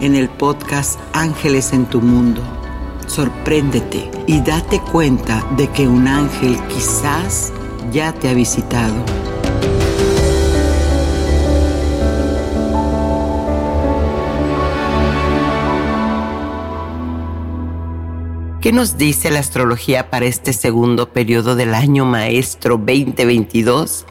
en el podcast Ángeles en tu Mundo. Sorpréndete y date cuenta de que un ángel quizás ya te ha visitado. ¿Qué nos dice la astrología para este segundo periodo del año maestro 2022?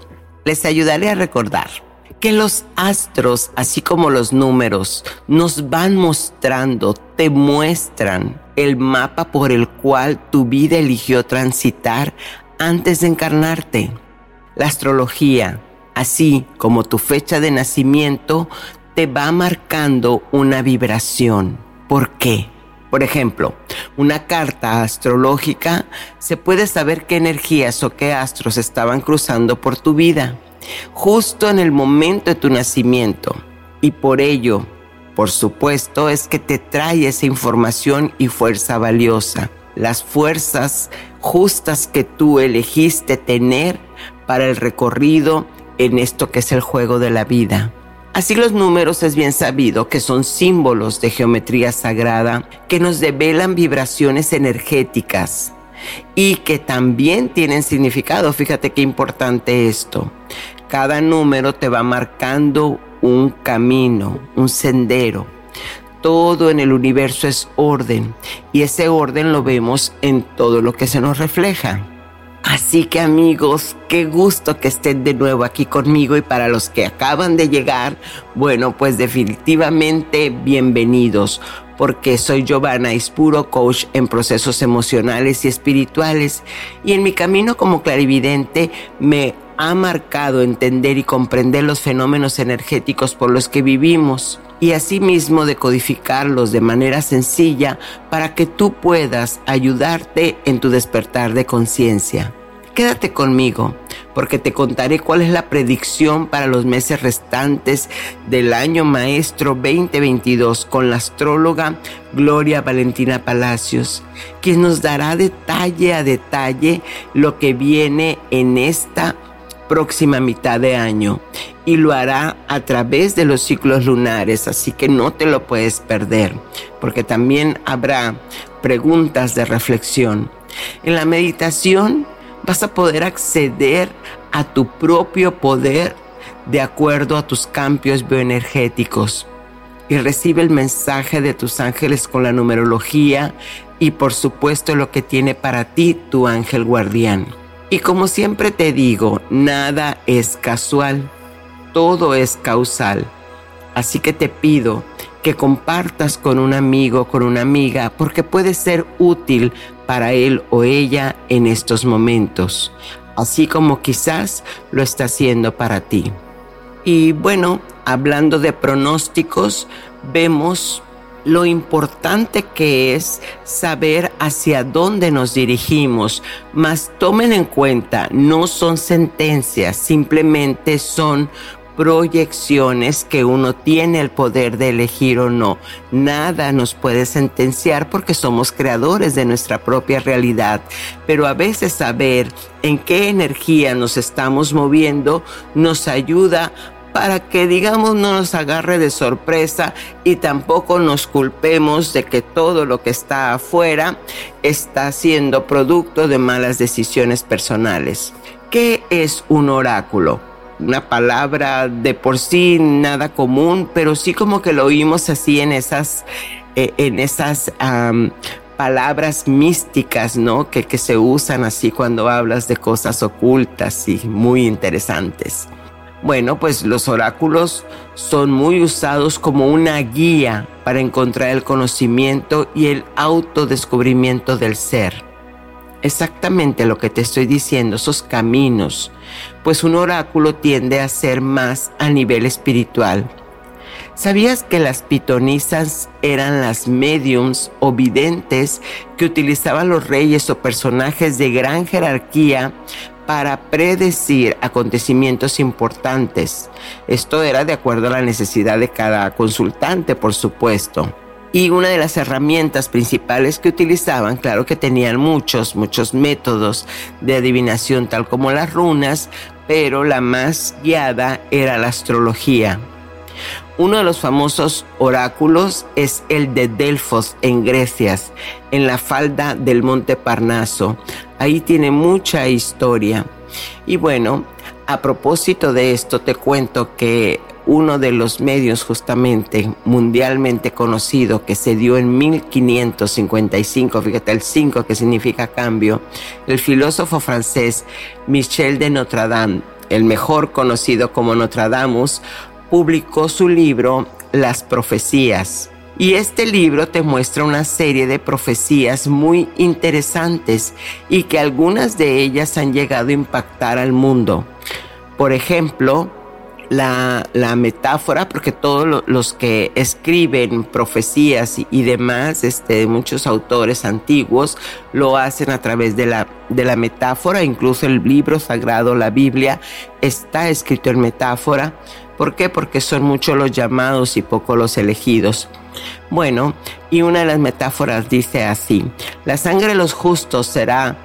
Les ayudaré a recordar que los astros, así como los números, nos van mostrando, te muestran el mapa por el cual tu vida eligió transitar antes de encarnarte. La astrología, así como tu fecha de nacimiento, te va marcando una vibración. ¿Por qué? Por ejemplo, una carta astrológica se puede saber qué energías o qué astros estaban cruzando por tu vida justo en el momento de tu nacimiento. Y por ello, por supuesto, es que te trae esa información y fuerza valiosa. Las fuerzas justas que tú elegiste tener para el recorrido en esto que es el juego de la vida. Así los números es bien sabido que son símbolos de geometría sagrada que nos develan vibraciones energéticas y que también tienen significado. Fíjate qué importante esto. Cada número te va marcando un camino, un sendero. Todo en el universo es orden y ese orden lo vemos en todo lo que se nos refleja. Así que amigos, qué gusto que estén de nuevo aquí conmigo y para los que acaban de llegar, bueno, pues definitivamente bienvenidos porque soy Giovanna Ispuro, coach en procesos emocionales y espirituales y en mi camino como clarividente me ha marcado entender y comprender los fenómenos energéticos por los que vivimos y asimismo decodificarlos de manera sencilla para que tú puedas ayudarte en tu despertar de conciencia. Quédate conmigo porque te contaré cuál es la predicción para los meses restantes del año maestro 2022 con la astróloga Gloria Valentina Palacios, quien nos dará detalle a detalle lo que viene en esta próxima mitad de año y lo hará a través de los ciclos lunares, así que no te lo puedes perder, porque también habrá preguntas de reflexión. En la meditación vas a poder acceder a tu propio poder de acuerdo a tus cambios bioenergéticos y recibe el mensaje de tus ángeles con la numerología y por supuesto lo que tiene para ti tu ángel guardián. Y como siempre te digo, nada es casual, todo es causal. Así que te pido que compartas con un amigo, con una amiga, porque puede ser útil para él o ella en estos momentos, así como quizás lo está haciendo para ti. Y bueno, hablando de pronósticos, vemos lo importante que es saber hacia dónde nos dirigimos, mas tomen en cuenta, no son sentencias, simplemente son proyecciones que uno tiene el poder de elegir o no. Nada nos puede sentenciar porque somos creadores de nuestra propia realidad, pero a veces saber en qué energía nos estamos moviendo nos ayuda para que digamos no nos agarre de sorpresa y tampoco nos culpemos de que todo lo que está afuera está siendo producto de malas decisiones personales. ¿Qué es un oráculo? Una palabra de por sí nada común, pero sí como que lo oímos así en esas, eh, en esas palabras místicas, ¿no? Que, que se usan así cuando hablas de cosas ocultas y muy interesantes. Bueno, pues los oráculos son muy usados como una guía para encontrar el conocimiento y el autodescubrimiento del ser. Exactamente lo que te estoy diciendo, esos caminos, pues un oráculo tiende a ser más a nivel espiritual. ¿Sabías que las pitonisas eran las mediums o videntes que utilizaban los reyes o personajes de gran jerarquía para predecir acontecimientos importantes. Esto era de acuerdo a la necesidad de cada consultante, por supuesto. Y una de las herramientas principales que utilizaban, claro que tenían muchos, muchos métodos de adivinación, tal como las runas, pero la más guiada era la astrología. Uno de los famosos oráculos es el de Delfos en Grecia, en la falda del monte Parnaso. Ahí tiene mucha historia. Y bueno, a propósito de esto, te cuento que uno de los medios justamente mundialmente conocido que se dio en 1555, fíjate el 5 que significa cambio, el filósofo francés Michel de Notre Dame, el mejor conocido como Nostradamus, publicó su libro Las Profecías. Y este libro te muestra una serie de profecías muy interesantes y que algunas de ellas han llegado a impactar al mundo. Por ejemplo, la, metáfora, porque todos los que escriben profecías y, demás, este, muchos autores antiguos, lo hacen a través de la, de la metáfora, incluso el libro sagrado, la Biblia, está escrito en metáfora ¿Por qué? Porque son muchos los llamados y pocos los elegidos. Bueno, y una de las metáforas dice así, la sangre de los justos será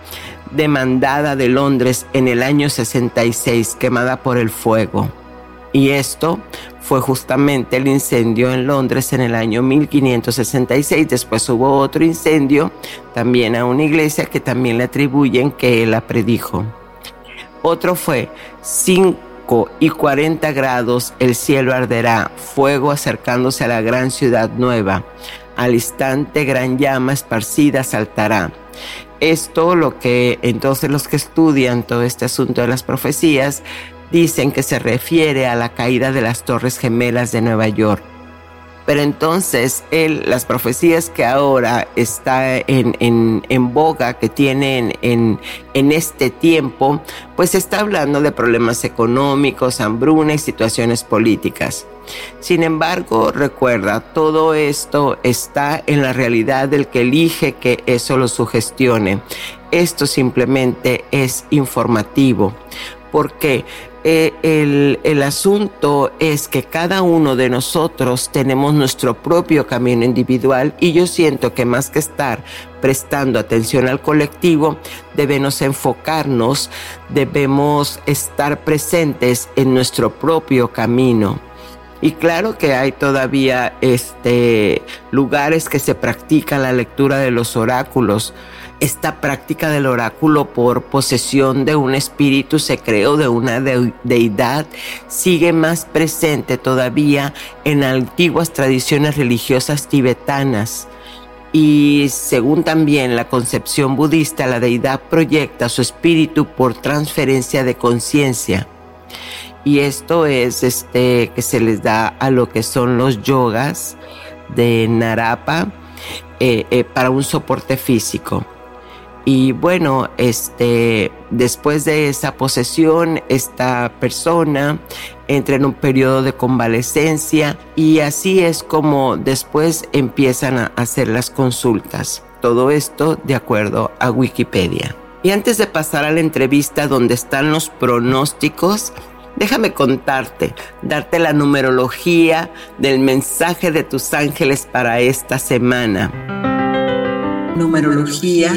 demandada de Londres en el año 66, quemada por el fuego. Y esto fue justamente el incendio en Londres en el año 1566. Después hubo otro incendio también a una iglesia que también le atribuyen que él la predijo. Otro fue sin y 40 grados el cielo arderá, fuego acercándose a la gran ciudad nueva. Al instante gran llama esparcida saltará. Esto lo que entonces los que estudian todo este asunto de las profecías dicen que se refiere a la caída de las torres gemelas de Nueva York. Pero entonces él, las profecías que ahora está en, en, boga, que tienen en, en, este tiempo, pues está hablando de problemas económicos, hambruna y situaciones políticas. Sin embargo, recuerda, todo esto está en la realidad del que elige que eso lo sugestione. Esto simplemente es informativo. porque eh, el, el, asunto es que cada uno de nosotros tenemos nuestro propio camino individual y yo siento que más que estar prestando atención al colectivo, debemos enfocarnos, debemos estar presentes en nuestro propio camino. Y claro que hay todavía este, lugares que se practica la lectura de los oráculos, esta práctica del oráculo por posesión de un espíritu se creó de una deidad sigue más presente todavía en antiguas tradiciones religiosas tibetanas. Y según también la concepción budista, la deidad proyecta su espíritu por transferencia de conciencia. Y esto es este que se les da a lo que son los yogas de Narapa eh, eh, para un soporte físico. Y bueno, este, después de esa posesión, esta persona entra en un periodo de convalecencia y así es como después empiezan a hacer las consultas. Todo esto de acuerdo a Wikipedia. Y antes de pasar a la entrevista donde están los pronósticos, Déjame contarte, darte la numerología del mensaje de tus ángeles para esta semana. Numerología.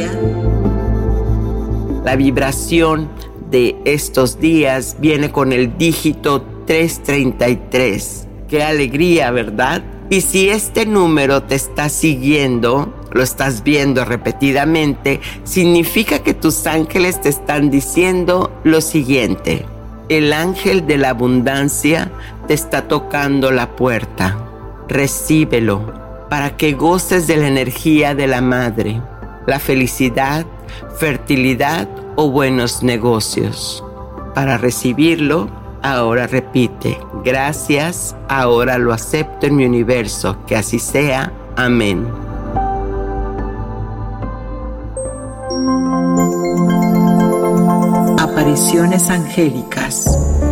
La vibración de estos días viene con el dígito 333. Qué alegría, ¿verdad? Y si este número te está siguiendo, lo estás viendo repetidamente, significa que tus ángeles te están diciendo lo siguiente. El ángel de la abundancia te está tocando la puerta. Recíbelo para que goces de la energía de la madre, la felicidad, fertilidad o buenos negocios. Para recibirlo, ahora repite, gracias, ahora lo acepto en mi universo, que así sea. Amén. Apariciones angélicas.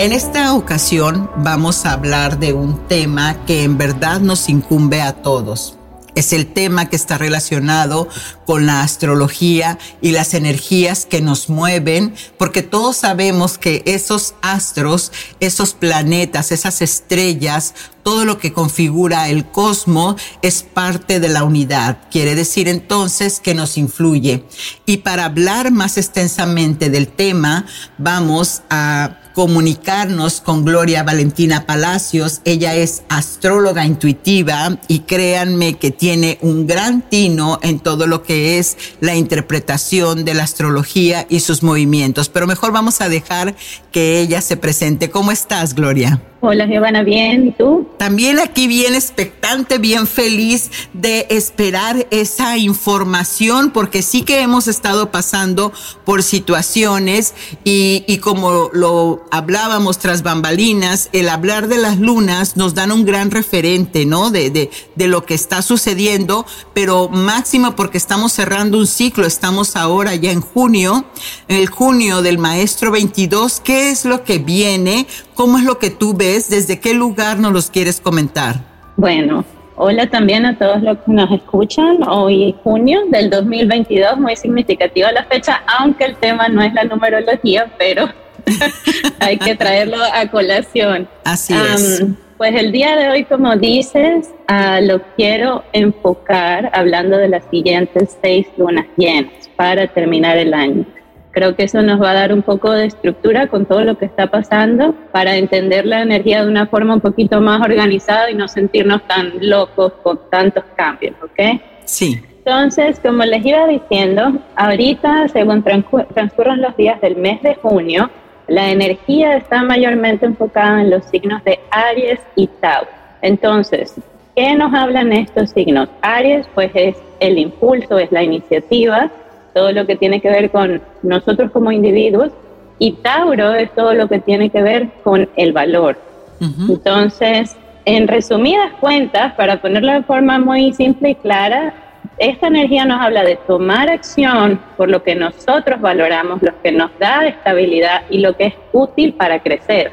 En esta ocasión vamos a hablar de un tema que en verdad nos incumbe a todos es el tema que está relacionado con la astrología y las energías que nos mueven, porque todos sabemos que esos astros, esos planetas, esas estrellas, todo lo que configura el cosmos es parte de la unidad. Quiere decir entonces que nos influye. Y para hablar más extensamente del tema, vamos a comunicarnos con Gloria Valentina Palacios. Ella es astróloga intuitiva y créanme que tiene un gran tino en todo lo que es la interpretación de la astrología y sus movimientos. Pero mejor vamos a dejar que ella se presente. ¿Cómo estás, Gloria? Hola Giovanna, bien, ¿y tú? También aquí bien expectante, bien feliz de esperar esa información porque sí que hemos estado pasando por situaciones y, y como lo hablábamos tras bambalinas, el hablar de las lunas nos dan un gran referente, ¿no? De, de, de lo que está sucediendo, pero máximo porque estamos cerrando un ciclo, estamos ahora ya en junio, el junio del maestro 22, ¿qué es lo que viene? ¿Cómo es lo que tú ves? ¿Desde qué lugar nos los quieres comentar? Bueno, hola también a todos los que nos escuchan. Hoy junio del 2022, muy significativa la fecha, aunque el tema no es la numerología, pero hay que traerlo a colación. Así es. Pues el día de hoy, como dices, uh, lo quiero enfocar hablando de las siguientes seis lunas llenas para terminar el año. Creo que eso nos va a dar un poco de estructura con todo lo que está pasando para entender la energía de una forma un poquito más organizada y no sentirnos tan locos con tantos cambios, ¿ok? Sí. Entonces, como les iba diciendo, ahorita, según transcurren los días del mes de junio, la energía está mayormente enfocada en los signos de Aries y Tauro. Entonces, ¿qué nos hablan estos signos? Aries, pues es el impulso, es la iniciativa, todo lo que tiene que ver con nosotros como individuos, y Tauro es todo lo que tiene que ver con el valor. Entonces, en resumidas cuentas, para ponerlo de forma muy simple y clara, esta energía nos habla de tomar acción por lo que nosotros valoramos, lo que nos da estabilidad y lo que es útil para crecer,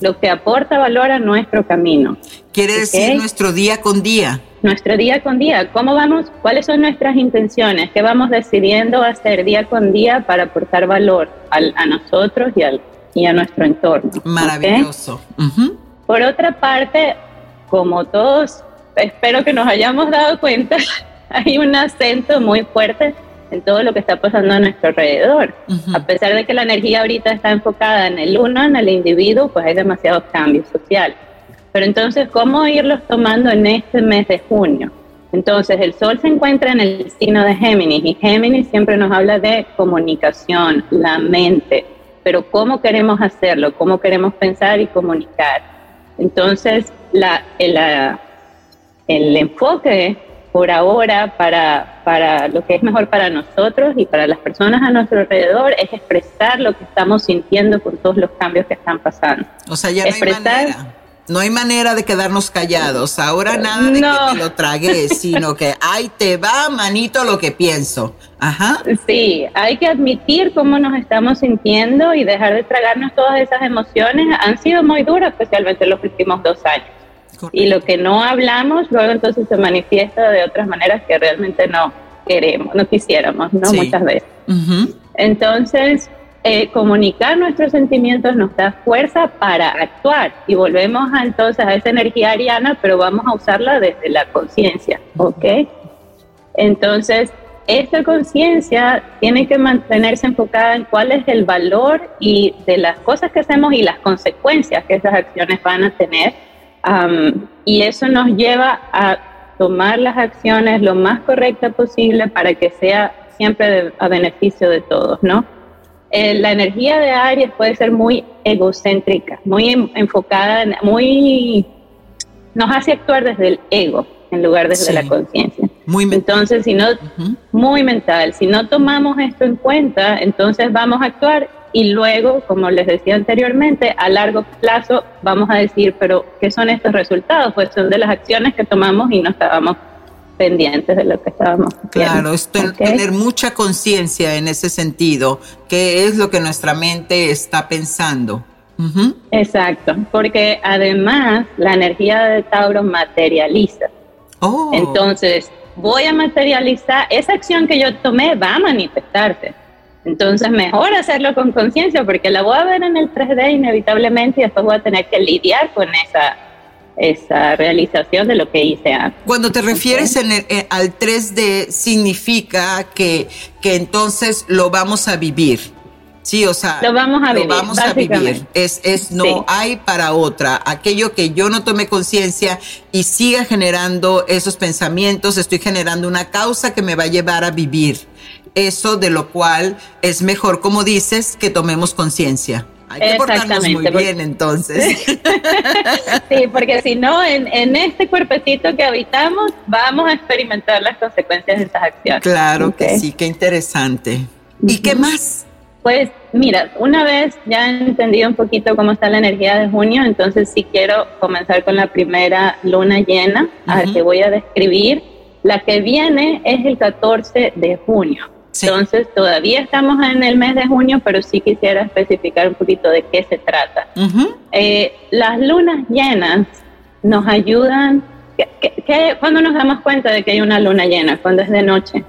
lo que aporta valor a nuestro camino. Quiere decir nuestro día con día nuestro día con día, cómo vamos, cuáles son nuestras intenciones, qué vamos decidiendo hacer día con día para aportar valor a nosotros y, al, y a nuestro entorno. Maravilloso. Por otra parte, como todos espero que nos hayamos dado cuenta, hay un acento muy fuerte en todo lo que está pasando a nuestro alrededor. A pesar de que la energía ahorita está enfocada en el uno, en el individuo, pues hay demasiados cambios sociales. Pero entonces, ¿cómo irlos tomando en este mes de junio? Entonces, el Sol se encuentra en el signo de Géminis y Géminis siempre nos habla de comunicación, la mente, pero ¿cómo queremos hacerlo? ¿Cómo queremos pensar y comunicar? Entonces, la, el enfoque por ahora para, para lo que es mejor para nosotros y para las personas a nuestro alrededor es expresar lo que estamos sintiendo con todos los cambios que están pasando. O sea, ya expresar, no hay manera de quedarnos callados. Ahora nada de que me lo tragué, sino que ahí te va, manito, lo que pienso. Ajá. Sí, hay que admitir cómo nos estamos sintiendo y dejar de tragarnos todas esas emociones. Han sido muy duras, especialmente los últimos dos años. Y lo que no hablamos, luego entonces se manifiesta de otras maneras que realmente no queremos, no quisiéramos, ¿no? Muchas veces. Entonces, eh, comunicar nuestros sentimientos nos da fuerza para actuar y volvemos a, entonces a esa energía ariana, pero vamos a usarla desde la conciencia, ¿ok? Entonces, esta conciencia tiene que mantenerse enfocada en cuál es el valor y de las cosas que hacemos y las consecuencias que esas acciones van a tener. y eso nos lleva a tomar las acciones lo más correcta posible para que sea siempre a beneficio de todos, ¿no? Eh, la energía de Aries puede ser muy egocéntrica, muy enfocada, muy nos hace actuar desde el ego en lugar desde la conciencia. Muy entonces, si no, muy mental, si no tomamos esto en cuenta, entonces vamos a actuar y luego, como les decía anteriormente, a largo plazo vamos a decir, pero ¿qué son estos resultados? Pues son de las acciones que tomamos y no estábamos pendientes de lo que estábamos Claro, es tener mucha conciencia en ese sentido, qué es lo que nuestra mente está pensando. Exacto, porque además la energía de Tauro materializa. Oh. Entonces, voy a materializar, esa acción que yo tomé va a manifestarse. Entonces, mejor hacerlo con conciencia porque la voy a ver en el 3D inevitablemente y después voy a tener que lidiar con esa, esa realización de lo que hice antes. Cuando te refieres en eh, al 3D, significa que, que entonces lo vamos a vivir. Sí, o sea, lo vamos a vivir. Vamos a vivir. Es, es no hay para otra. Aquello que yo no tome conciencia y siga generando esos pensamientos, estoy generando una causa que me va a llevar a vivir eso de lo cual es mejor, como dices, que tomemos conciencia. Hay que portarnos muy bien entonces. sí, porque si no, en, en, este cuerpecito que habitamos, vamos a experimentar las consecuencias de estas acciones. Claro que sí, qué interesante. ¿Y qué más? Pues mira, una vez ya he entendido un poquito cómo está la energía de junio, entonces sí quiero comenzar con la primera luna llena, a ver que voy a describir. La que viene es el 14 de junio. Entonces, todavía estamos en el mes de junio, pero sí quisiera especificar un poquito de qué se trata. Eh, las lunas llenas nos ayudan, cuando nos damos cuenta de que hay una luna llena? Cuando es de noche.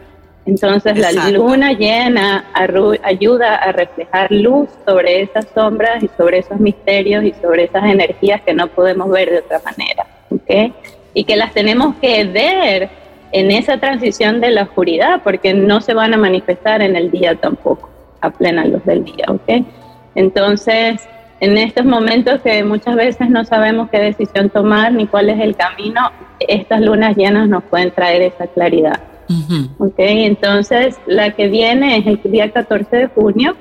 Entonces, la luna llena ayuda a reflejar luz sobre esas sombras y sobre esos misterios y sobre esas energías que no podemos ver de otra manera. ¿okay? Y que las tenemos que ver en esa transición de la oscuridad, porque no se van a manifestar en el día tampoco, a plena luz del día, ¿ok? Entonces, en estos momentos que muchas veces no sabemos qué decisión tomar ni cuál es el camino, estas lunas llenas nos pueden traer esa claridad. ¿Ok? Entonces, la que viene es el día 14 de junio,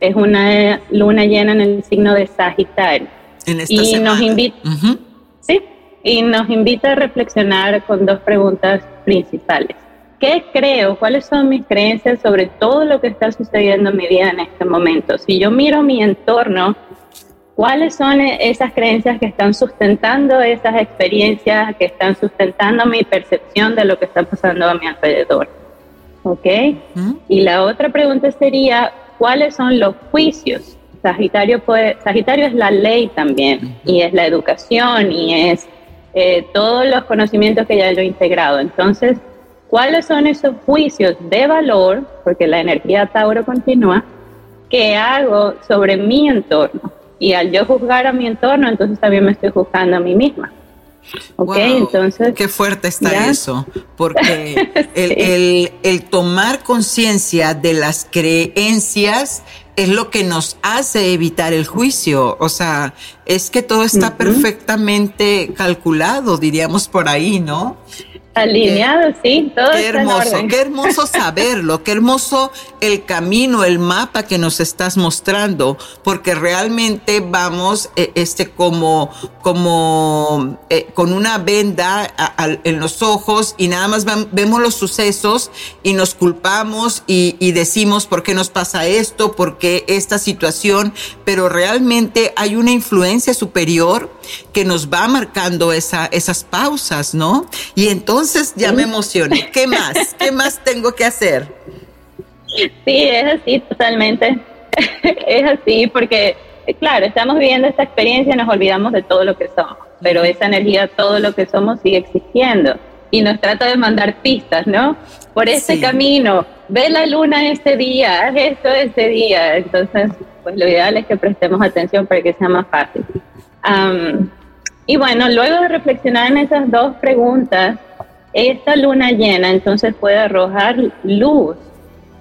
es una luna llena en el signo de Sagitario. En esta y nos invita, sí, y nos invita a reflexionar con dos preguntas principales. ¿Qué creo? ¿Cuáles son mis creencias sobre todo lo que está sucediendo en mi vida en este momento? Si yo miro mi entorno, ¿cuáles son esas creencias que están sustentando esas experiencias, que están sustentando mi percepción de lo que está pasando a mi alrededor? ¿Ok? Y la otra pregunta sería, ¿cuáles son los juicios? Sagitario, puede, Sagitario es la ley también, y es la educación, y es eh, todos los conocimientos que ya yo he integrado. Entonces, ¿cuáles son esos juicios de valor? Porque la energía Tauro continúa, que hago sobre mi entorno. Y al yo juzgar a mi entorno, entonces también me estoy juzgando a mí misma. Ok, entonces. Qué fuerte está eso, porque el, el, tomar conciencia de las creencias es lo que nos hace evitar el juicio. O sea, es que todo está perfectamente calculado, diríamos por ahí, ¿no? Alineado, sí, todo Qué hermoso, qué hermoso saberlo, qué hermoso el camino, el mapa que nos estás mostrando, porque realmente vamos eh, este como como eh, con una venda en los ojos y nada más vemos los sucesos y nos culpamos y, y decimos por qué nos pasa esto, por qué esta situación, pero realmente hay una influencia superior que nos va marcando esa, esas pausas, ¿no? Y entonces ya me emocioné. ¿Qué más? ¿Qué más tengo que hacer? Sí, es así, totalmente. es así, porque, claro, estamos viviendo esta experiencia y nos olvidamos de todo lo que somos, pero esa energía, todo lo que somos sigue existiendo. y nos trata de mandar pistas, ¿no? Por este camino, ve la luna este día, haz esto este día. Entonces, pues lo ideal es que prestemos atención para que sea más fácil. Y bueno, luego de reflexionar en esas dos preguntas, esta luna llena entonces puede arrojar luz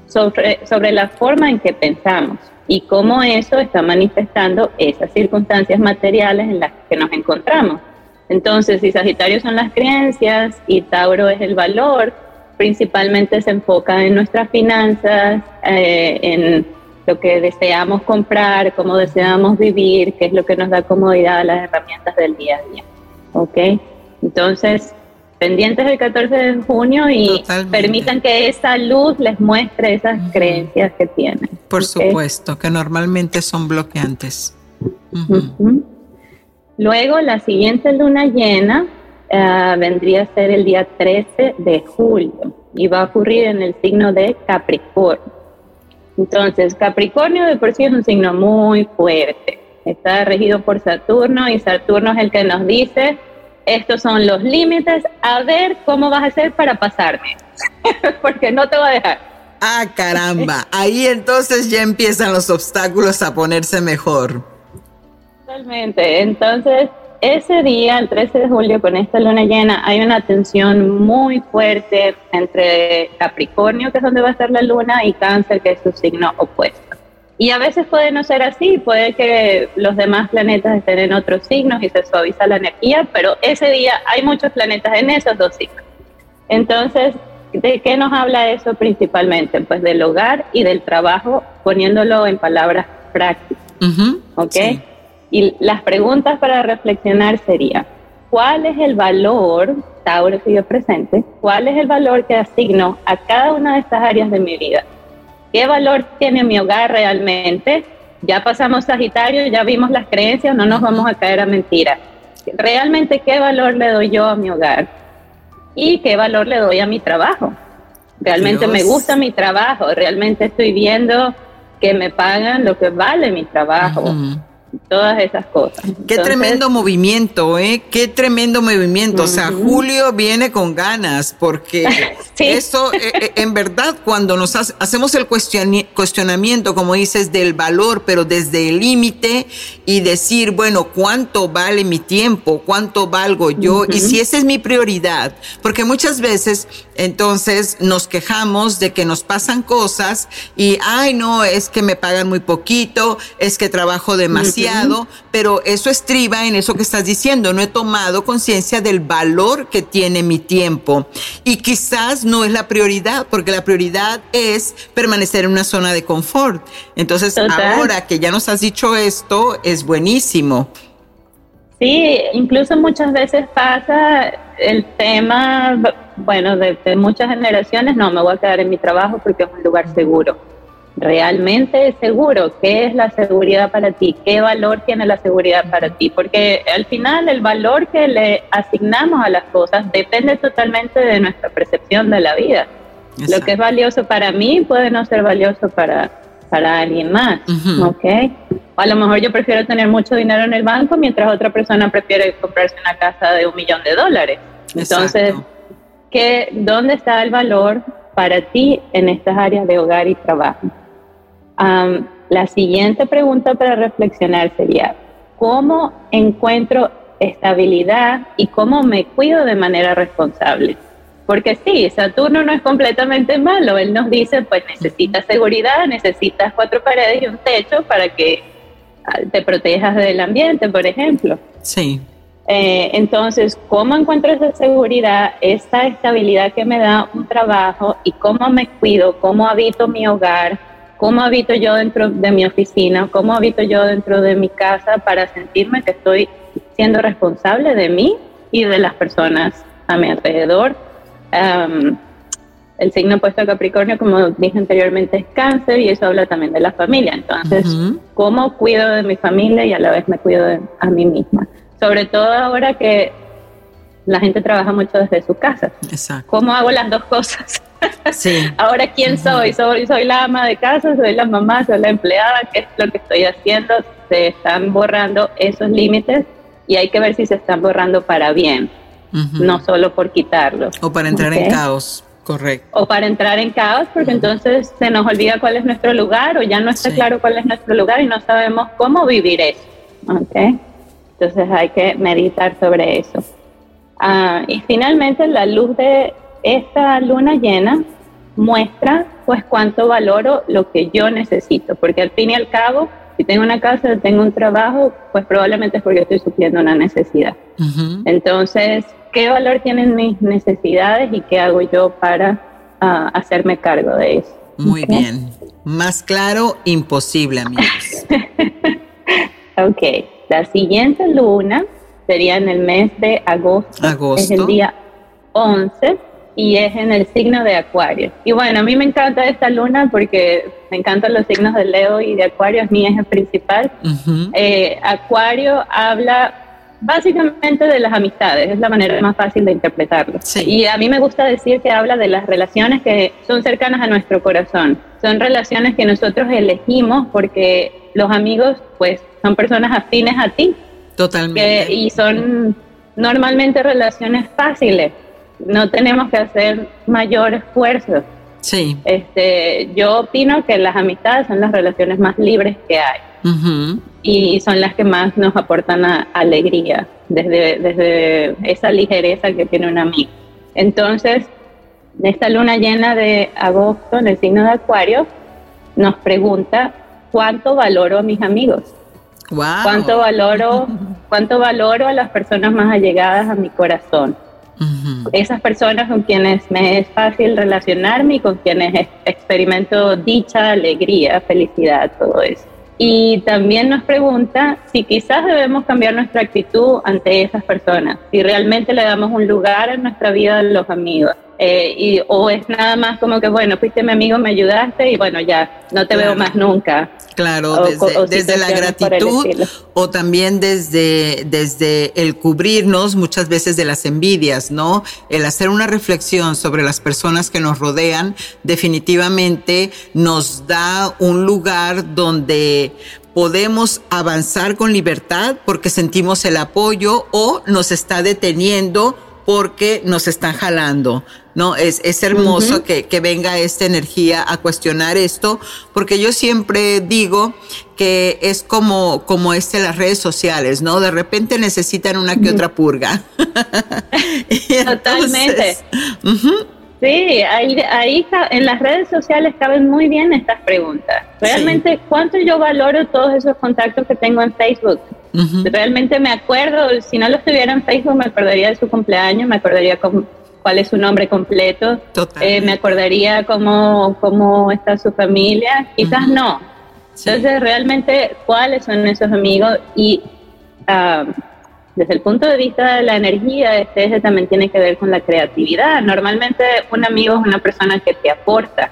sobre, sobre la forma en que pensamos y cómo eso está manifestando esas circunstancias materiales en las que nos encontramos. Entonces, si Sagitario son las creencias y Tauro es el valor, principalmente se enfoca en nuestras finanzas, eh, en lo que deseamos comprar, cómo deseamos vivir, qué es lo que nos da comodidad, las herramientas del día a día. ¿Ok? Entonces, pendientes del 14 de junio y permitan que esa luz les muestre esas creencias que tienen. Por supuesto, que normalmente son bloqueantes. Luego, la siguiente luna llena eh, vendría a ser el día 13 de julio y va a ocurrir en el signo de Capricornio. Entonces, Capricornio de por sí es un signo muy fuerte. Está regido por Saturno y Saturno es el que nos dice estos son los límites, a ver cómo vas a hacer para pasarme, porque no te va a dejar. Ah, caramba, ahí entonces ya empiezan los obstáculos a ponerse mejor. Totalmente, entonces ese día, el 13 de julio, con esta luna llena, hay una tensión muy fuerte entre Capricornio, que es donde va a estar la luna, y Cáncer, que es su signo opuesto. Y a veces puede no ser así, puede que los demás planetas estén en otros signos y se suaviza la energía, pero ese día hay muchos planetas en esos dos signos. Entonces, ¿de qué nos habla eso principalmente? Pues del hogar y del trabajo, poniéndolo en palabras prácticas. ¿Ok? Y las preguntas para reflexionar serían, ¿cuál es el valor, Tauro sigue presente, cuál es el valor que asigno a cada una de estas áreas de mi vida? ¿Qué valor tiene mi hogar realmente? Ya pasamos Sagitario, ya vimos las creencias, no nos vamos a caer a mentiras. Realmente, ¿qué valor le doy yo a mi hogar? ¿Y qué valor le doy a mi trabajo? ¿Realmente me gusta mi trabajo? ¿Realmente estoy viendo que me pagan lo que vale mi trabajo? Todas esas cosas. Qué tremendo movimiento, ¿eh? Qué tremendo movimiento. O sea, Julio viene con ganas porque eso, eh, eh, en verdad, cuando nos hacemos el cuestionamiento, como dices, del valor, pero desde el límite y decir, bueno, ¿cuánto vale mi tiempo? ¿Cuánto valgo yo? Y si esa es mi prioridad, porque muchas veces entonces nos quejamos de que nos pasan cosas y, ay, no, es que me pagan muy poquito, es que trabajo demasiado, pero eso estriba en eso que estás diciendo. No he tomado conciencia del valor que tiene mi tiempo y quizás no es la prioridad, porque la prioridad es permanecer en una zona de confort. Entonces, ahora que ya nos has dicho esto, es buenísimo. Sí, incluso muchas veces pasa el tema, bueno, de, muchas generaciones, no, me voy a quedar en mi trabajo porque es un lugar seguro. Realmente es seguro. ¿Qué es la seguridad para ti? ¿Qué valor tiene la seguridad para ti? Porque al final el valor que le asignamos a las cosas depende totalmente de nuestra percepción de la vida. Lo que es valioso para mí puede no ser valioso para, para alguien más, ¿ok? a lo mejor yo prefiero tener mucho dinero en el banco mientras otra persona prefiere comprarse una casa de un millón de dólares. Entonces, ¿qué, ¿dónde está el valor para ti en estas áreas de hogar y trabajo? la siguiente pregunta para reflexionar sería, ¿cómo encuentro estabilidad y cómo me cuido de manera responsable? Porque sí, Saturno no es completamente malo. Él nos dice, pues necesitas seguridad, necesitas cuatro paredes y un techo para que ah, te protejas del ambiente, por ejemplo. Sí. Eh, entonces, ¿cómo encuentro esa seguridad, esa estabilidad que me da un trabajo y cómo me cuido, cómo habito mi hogar, cómo habito yo dentro de mi oficina, cómo habito yo dentro de mi casa para sentirme que estoy siendo responsable de mí y de las personas a mi alrededor? El signo opuesto a Capricornio, como dije anteriormente, es cáncer y eso habla también de la familia. Entonces, ¿cómo cuido de mi familia y a la vez me cuido de, a mí misma? Sobre todo ahora que la gente trabaja mucho desde su casa. Exacto. ¿Cómo hago las dos cosas? Sí. ahora, ¿quién soy? soy? Soy la ama de casa, soy la mamá, soy la empleada, ¿qué es lo que estoy haciendo? Se están borrando esos límites y hay que ver si se están borrando para bien no solo por quitarlo. O para entrar en caos. Correcto. O para entrar en caos, porque entonces se nos olvida cuál es nuestro lugar o ya no está claro cuál es nuestro lugar y no sabemos cómo vivir eso. ¿okay? Entonces hay que meditar sobre eso. Ah, y finalmente la luz de esta luna llena muestra pues cuánto valoro lo que yo necesito, porque al fin y al cabo, si tengo una casa, tengo un trabajo, pues probablemente es porque estoy sufriendo una necesidad. Entonces, ¿qué valor tienen mis necesidades y qué hago yo para ah, hacerme cargo de eso? Muy bien. Más claro, imposible, amigos. ok. La siguiente luna sería en el mes de agosto. Agosto. Es el día 11 y es en el signo de Acuario. Y bueno, a mí me encanta esta luna porque me encantan los signos de Leo y de Acuario, es mi eje principal. Eh, Acuario habla básicamente de las amistades, es la manera más fácil de interpretarlo. Y a mí me gusta decir que habla de las relaciones que son cercanas a nuestro corazón. Son relaciones que nosotros elegimos porque los amigos pues son personas afines a ti. Totalmente. y son normalmente relaciones fáciles no tenemos que hacer mayor esfuerzo. Sí. Este, yo opino que las amistades son las relaciones más libres que hay. Y son las que más nos aportan alegría, desde, desde esa ligereza que tiene un amigo. Entonces, esta luna llena de agosto en el signo de Acuario nos pregunta cuánto valoro a mis amigos. Cuánto valoro, cuánto valoro a las personas más allegadas a mi corazón esas personas con quienes me es fácil relacionarme y con quienes experimento dicha, alegría, felicidad, todo eso. Y también nos pregunta si quizás debemos cambiar nuestra actitud ante esas personas, si realmente le damos un lugar en nuestra vida a los amigos. Eh, y, o es nada más como que, bueno, fuiste mi amigo, me ayudaste y bueno, ya, no te veo más nunca. Claro, desde, la gratitud o también desde, desde el cubrirnos muchas veces de las envidias, ¿no? El hacer una reflexión sobre las personas que nos rodean definitivamente nos da un lugar donde podemos avanzar con libertad porque sentimos el apoyo o nos está deteniendo porque nos están jalando. ¿no? Es, es hermoso que, que, venga esta energía a cuestionar esto, porque yo siempre digo que es como, como este las redes sociales, ¿no? De repente necesitan una que otra purga. Totalmente. Sí, ahí, ahí en las redes sociales caben muy bien estas preguntas. Realmente, ¿cuánto yo valoro todos esos contactos que tengo en Facebook? Realmente me acuerdo, si no lo estuviera en Facebook, me acordaría de su cumpleaños, me acordaría con, cuál es su nombre completo, eh, me acordaría cómo, cómo está su familia, quizás no. Entonces, realmente, ¿cuáles son esos amigos? Y desde el punto de vista de la energía, este eje también tiene que ver con la creatividad. Normalmente un amigo es una persona que te aporta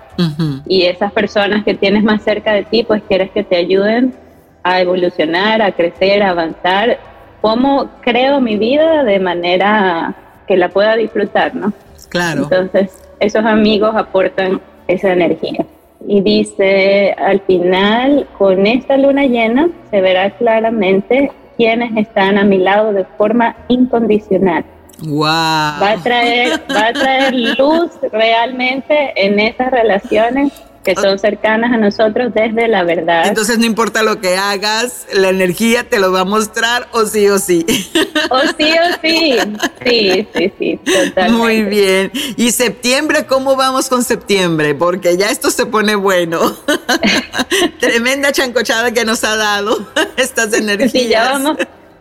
y esas personas que tienes más cerca de ti, pues quieres que te ayuden a evolucionar, a crecer, a avanzar. ¿Cómo creo mi vida de manera que la pueda disfrutar, ¿no? Claro. Entonces, esos amigos aportan esa energía. Y dice, al final, con esta luna llena, se verá claramente quiénes están a mi lado de forma incondicional. Wow. Va a traer, va a traer luz realmente en esas relaciones que son cercanas a nosotros desde la verdad. Entonces no importa lo que hagas, la energía te lo va a mostrar o sí o sí. O sí o sí. Sí, sí, sí, totalmente. Muy bien. ¿Y septiembre cómo vamos con septiembre? Porque ya esto se pone bueno. Tremenda chancochada que nos ha dado estas energías. Sí, ya vamos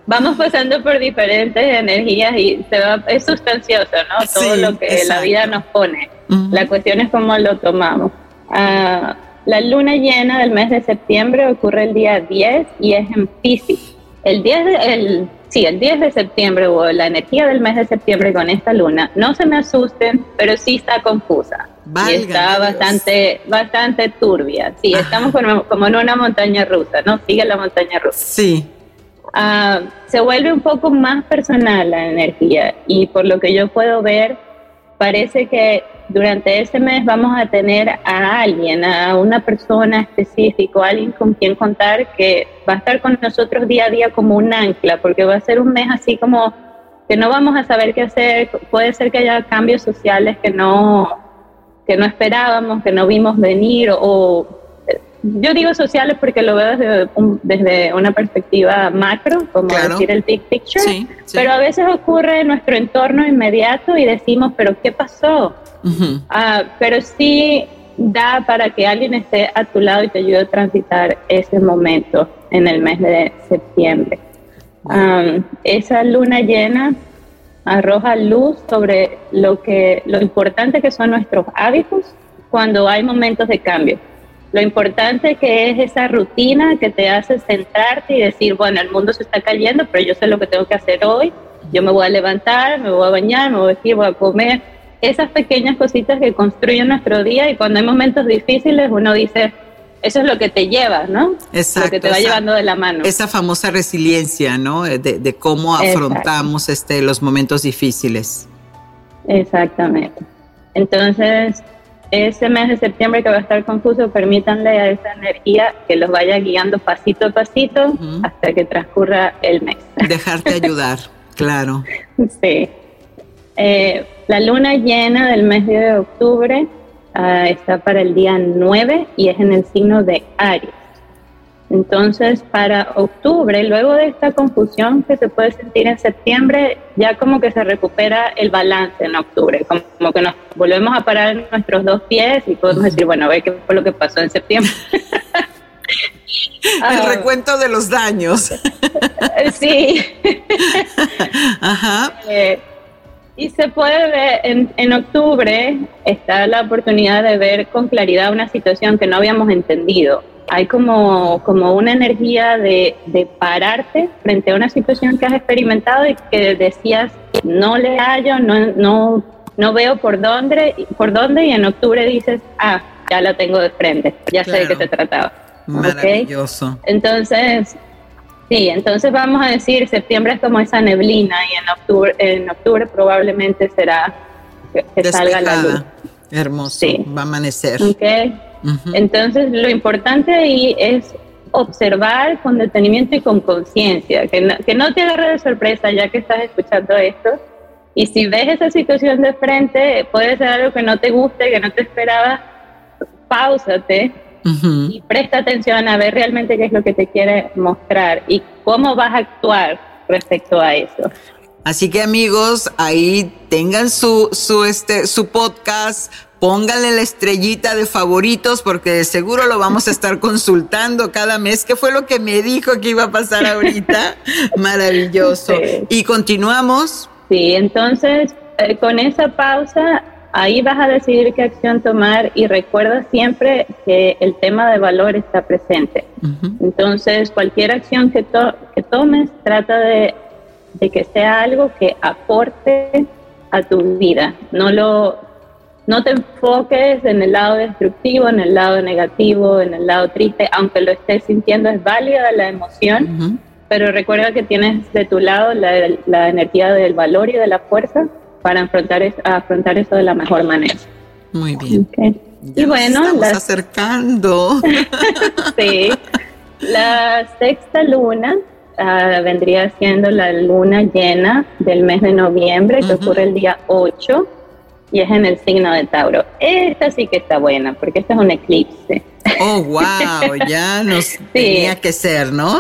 vamos pasando por diferentes energías y se va, es sustancioso, ¿no? Todo lo que la vida nos pone. La cuestión es cómo lo tomamos. Ah, la luna llena del mes de septiembre ocurre el día 10 y es en Pisces. El 10 de, el, sí, el 10 de septiembre o la energía del mes de septiembre con esta luna, no se me asusten, pero sí está confusa. y está bastante, bastante turbia. Sí, estamos como, en una montaña rusa, ¿no? Sigue la montaña rusa. Sí. Ah, se vuelve un poco más personal la energía y por lo que yo puedo ver, parece que durante ese mes vamos a tener a alguien, a una persona específica, alguien con quien contar que va a estar con nosotros día a día como un ancla, porque va a ser un mes así como que no vamos a saber qué hacer, puede ser que haya cambios sociales que no, que no esperábamos, que no vimos venir, o, yo digo sociales porque lo veo desde, desde una perspectiva macro, como decir el big picture, pero a veces ocurre en nuestro entorno inmediato y decimos, pero ¿qué pasó? Ah, pero sí da para que alguien esté a tu lado y te ayude a transitar ese momento en el mes de septiembre. Esa luna llena arroja luz sobre lo que lo importante que son nuestros hábitos cuando hay momentos de cambio. Lo importante que es esa rutina que te hace centrarte y decir, bueno, el mundo se está cayendo, pero yo sé lo que tengo que hacer hoy. Yo me voy a levantar, me voy a bañar, me voy a vestir, voy a comer. Esas pequeñas cositas que construyen nuestro día y cuando hay momentos difíciles uno dice, eso es lo que te lleva, ¿no? Exacto. Lo que te va llevando de la mano. Esa famosa resiliencia, ¿no? De, cómo afrontamos este, los momentos difíciles. Exactamente. Entonces, ese mes de septiembre que va a estar confuso, permítanle a esa energía que los vaya guiando pasito a pasito hasta que transcurra el mes. Dejarte ayudar, claro. Sí. Eh, la luna llena del mes de octubre Ah, está para el día 9 y es en el signo de Aries. Entonces, para octubre, luego de esta confusión que se puede sentir en septiembre, ya como que se recupera el balance en octubre, como, que nos volvemos a parar en nuestros dos pies y podemos decir, bueno, a ver qué fue lo que pasó en septiembre. el recuento de los daños. sí. Ajá. Eh, y se puede ver, en, en, octubre está la oportunidad de ver con claridad una situación que no habíamos entendido. Hay como, como una energía de, de pararte frente a una situación que has experimentado y que decías, no le hallo, no, no, no veo por dónde, por dónde, y en octubre dices, ah, ya la tengo de frente, ya sé de qué se trataba. Maravilloso. Entonces, Sí, entonces vamos a decir, septiembre es como esa neblina y en octubre, en octubre probablemente será que, salga la luz. Hermoso, va a amanecer. Okay. Entonces lo importante ahí es observar con detenimiento y con conciencia, que, no, que no te agarre de sorpresa ya que estás escuchando esto. Y si ves esa situación de frente, puede ser algo que no te guste, que no te esperaba, pausate y presta atención a ver realmente qué es lo que te quiere mostrar y cómo vas a actuar respecto a eso. Así que amigos, ahí tengan su, su, este, su podcast, pónganle la estrellita de favoritos porque seguro lo vamos a estar consultando cada mes. ¿Qué fue lo que me dijo que iba a pasar ahorita? Maravilloso. Y continuamos. Sí, entonces eh, con esa pausa Ahí vas a decidir qué acción tomar y recuerda siempre que el tema de valor está presente. Entonces, cualquier acción que, que tomes, trata de, que sea algo que aporte a tu vida. No, lo, no te enfoques en el lado destructivo, en el lado negativo, en el lado triste, aunque lo estés sintiendo, es válida la emoción, pero recuerda que tienes de tu lado la, la energía del valor y de la fuerza para afrontar, afrontar eso de la mejor manera. Muy bien. y bueno, estamos acercando. sí. La sexta luna ah, vendría siendo la luna llena del mes de noviembre, que ocurre el día 8 y es en el signo de Tauro. Esta sí que está buena, porque esta es un eclipse. Oh, wow, ya nos tenía que ser, ¿no?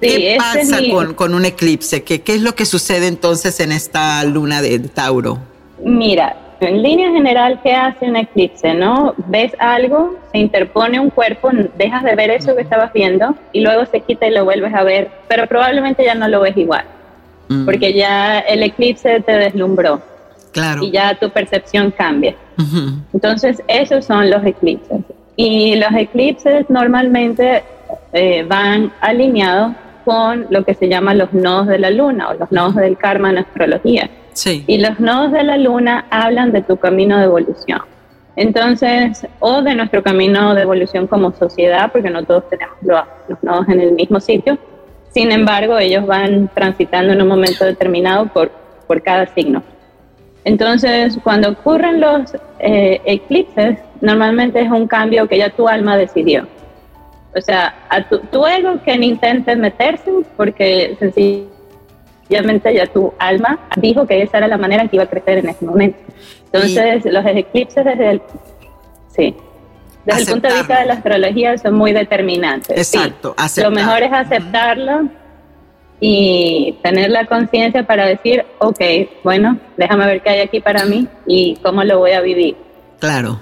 ¿Qué pasa con, un eclipse? ¿Qué, ¿Qué es lo que sucede entonces en esta luna de Tauro? Mira, en línea general, ¿qué hace un eclipse? ¿No? Ves algo, se interpone un cuerpo, dejas de ver eso que estabas viendo y luego se quita y lo vuelves a ver, pero probablemente ya no lo ves igual, mm. porque ya el eclipse te deslumbró. Claro. Y ya tu percepción cambia. Entonces, esos son los eclipses. Y los eclipses normalmente eh, van alineados con lo que se llama los nodos de la luna o los nodos del karma en astrología. Sí. Y los nodos de la luna hablan de tu camino de evolución. Entonces, o de nuestro camino de evolución como sociedad, porque no todos tenemos los, nodos en el mismo sitio. Sin embargo, ellos van transitando en un momento determinado por, por cada signo. Entonces, cuando ocurren los eh, eclipses, normalmente es un cambio que ya tu alma decidió. O sea, a tu, ego que no intente meterse porque sencillamente ya tu alma dijo que esa era la manera en que iba a crecer en ese momento. Entonces, los eclipses desde el... Sí. Desde el punto de vista de la astrología son muy determinantes. Exacto, Lo mejor es aceptarlo y tener la conciencia para decir, ok, bueno, déjame ver qué hay aquí para mí y cómo lo voy a vivir. Claro.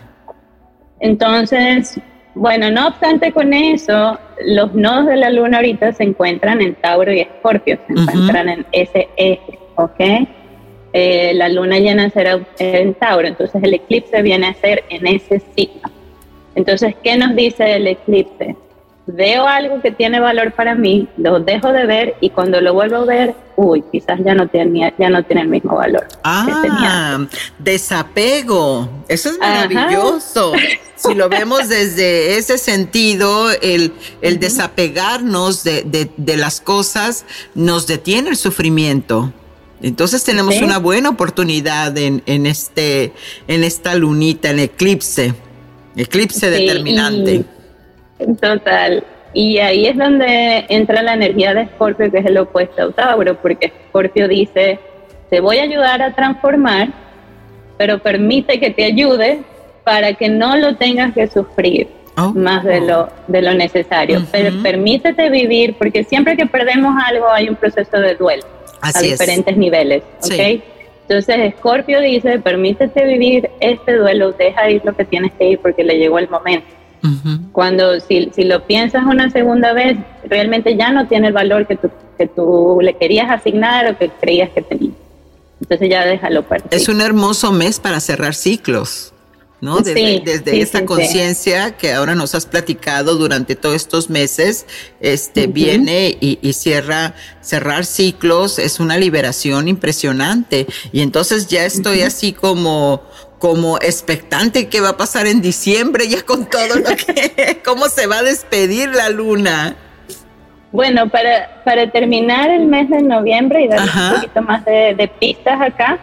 Entonces, bueno, no obstante con eso, los nodos de la luna ahorita se encuentran en Tauro y Escorpio, se encuentran en ese eje, ¿ok? Eh, la luna llena será en Tauro, entonces el eclipse viene a ser en ese signo. Entonces, ¿qué nos dice el eclipse? Veo algo que tiene valor para mí, lo dejo de ver y cuando lo vuelvo a ver, uy, quizás ya no tiene, ya no tiene el mismo valor. Ah, desapego. Eso es maravilloso. si lo vemos desde ese sentido, el, el desapegarnos de, de, las cosas nos detiene el sufrimiento. Entonces tenemos una buena oportunidad en, en, este, en esta lunita, en eclipse. Eclipse determinante. Total. Y ahí es donde entra la energía de Escorpio, que es el opuesto a Tauro, porque Escorpio dice, te voy a ayudar a transformar, pero permite que te ayude para que no lo tengas que sufrir oh. más de lo, de lo necesario. Pero permítete vivir, porque siempre que perdemos algo hay un proceso de duelo a diferentes niveles. ¿okay? Entonces, Escorpio dice, permítete vivir este duelo, deja ir lo que tienes que ir porque le llegó el momento. Cuando si, si, lo piensas una segunda vez, realmente ya no tiene el valor que tú, que tú le querías asignar o que creías que tenía. Entonces ya déjalo partir. Es un hermoso mes para cerrar ciclos. ¿no? Desde, desde esta conciencia que ahora nos has platicado durante todos estos meses, este viene y, y, cierra, cerrar ciclos es una liberación impresionante. Y entonces ya estoy así como, como expectante qué va a pasar en diciembre ya con todo lo que, cómo se va a despedir la luna. Bueno, para, para terminar el mes de noviembre y dar un poquito más de, de pistas acá,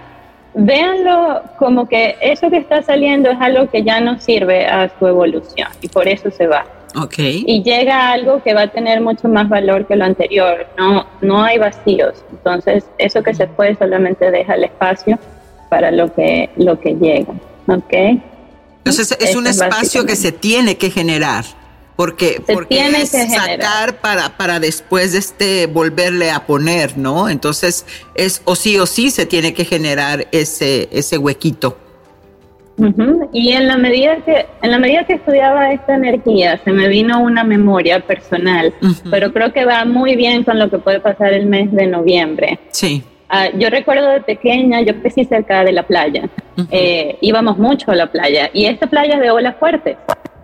véanlo como que eso que está saliendo es algo que ya no sirve a su evolución y por eso se va. Okay. Y llega algo que va a tener mucho más valor que lo anterior. No, no hay vacíos. Entonces, eso que se fue solamente deja el espacio para lo que, lo que llega. ¿Ok? Entonces, es un espacio que se tiene que generar porque, porque es sacar para, para después de este volverle a poner, ¿no? Entonces es o sí o sí se tiene que generar ese, ese huequito. Y en la medida que en la medida que estudiaba esta energía se me vino una memoria personal, pero creo que va muy bien con lo que puede pasar el mes de noviembre. Sí. Ah, yo recuerdo de pequeña, yo crecí cerca de la playa, eh, íbamos mucho a la playa y esta playa es de olas fuertes.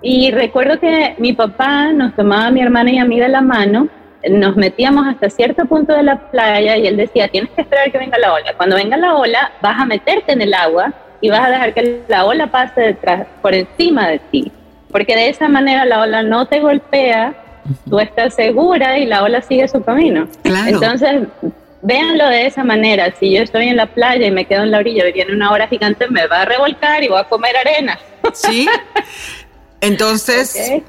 Y recuerdo que mi papá nos tomaba a mi hermana y a mí de la mano, nos metíamos hasta cierto punto de la playa y él decía, tienes que esperar que venga la ola. Cuando venga la ola, vas a meterte en el agua y vas a dejar que la ola pase detrás, por encima de ti. Porque de esa manera la ola no te golpea, tú estás segura y la ola sigue su camino. Entonces, véanlo de esa manera. Si yo estoy en la playa y me quedo en la orilla y viene una ola gigante, me va a revolcar y voy a comer arena. Sí. Entonces,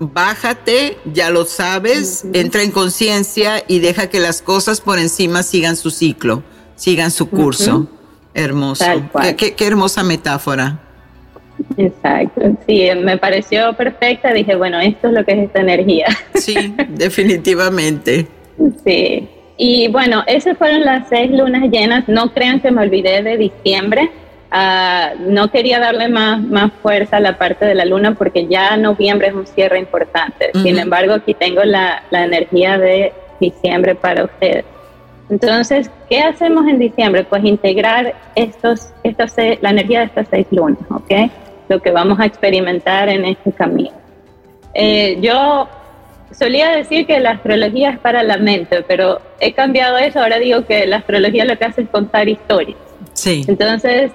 bájate, ya lo sabes, entra en conciencia y deja que las cosas por encima sigan su ciclo, sigan su curso. Hermoso. Qué, hermosa metáfora. Exacto, sí, me pareció perfecta. Dije, bueno, esto es lo que es esta energía. Sí, definitivamente. Sí, y bueno, esas fueron las seis lunas llenas. No crean que me olvidé de diciembre. Ah, no quería darle más, más fuerza a la parte de la luna porque ya noviembre es un cierre importante. Sin embargo, aquí tengo la, la, energía de diciembre para ustedes. Entonces, ¿qué hacemos en diciembre? Pues integrar estos, estos, la energía de estas seis lunas, ¿ok? Lo que vamos a experimentar en este camino. Eh, yo solía decir que la astrología es para la mente, pero he cambiado eso. Ahora digo que la astrología lo que hace es contar historias. Sí. Entonces,